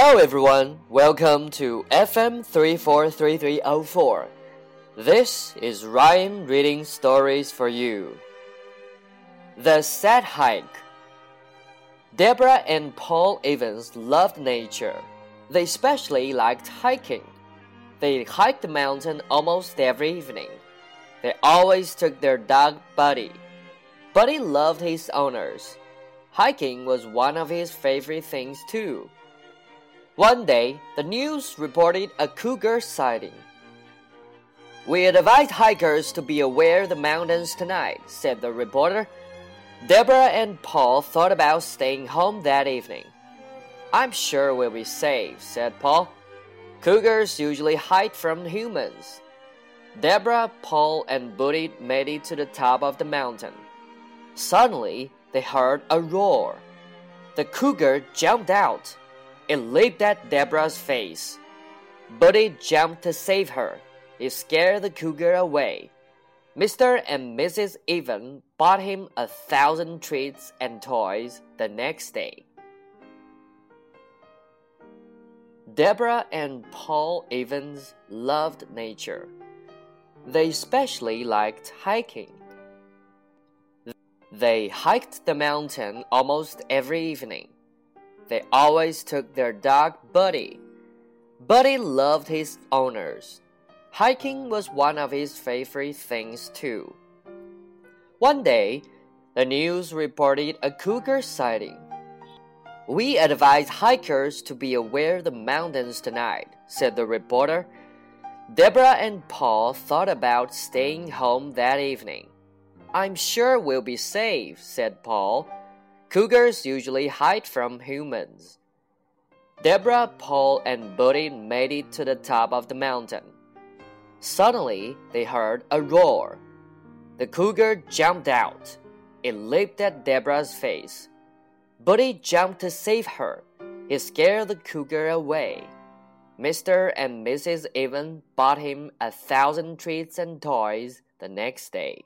Hello everyone, welcome to FM 343304. This is Ryan reading stories for you. The Sad Hike. Deborah and Paul Evans loved nature. They especially liked hiking. They hiked the mountain almost every evening. They always took their dog Buddy. Buddy loved his owners. Hiking was one of his favorite things too. One day, the news reported a cougar sighting. We advise hikers to be aware of the mountains tonight, said the reporter. Deborah and Paul thought about staying home that evening. I'm sure we'll be safe, said Paul. Cougars usually hide from humans. Deborah, Paul, and Buddy made it to the top of the mountain. Suddenly, they heard a roar. The cougar jumped out it leaped at Deborah's face. Buddy jumped to save her. He scared the cougar away. Mr. and Mrs. Evans bought him a thousand treats and toys the next day. Deborah and Paul Evans loved nature. They especially liked hiking. They hiked the mountain almost every evening. They always took their dog Buddy. Buddy loved his owners. Hiking was one of his favorite things too. One day, the news reported a cougar sighting. We advise hikers to be aware of the mountains tonight, said the reporter. Deborah and Paul thought about staying home that evening. I'm sure we'll be safe, said Paul. Cougars usually hide from humans. Deborah, Paul, and Buddy made it to the top of the mountain. Suddenly, they heard a roar. The cougar jumped out. It leaped at Deborah's face. Buddy jumped to save her. He scared the cougar away. Mr. and Mrs. Evans bought him a thousand treats and toys the next day.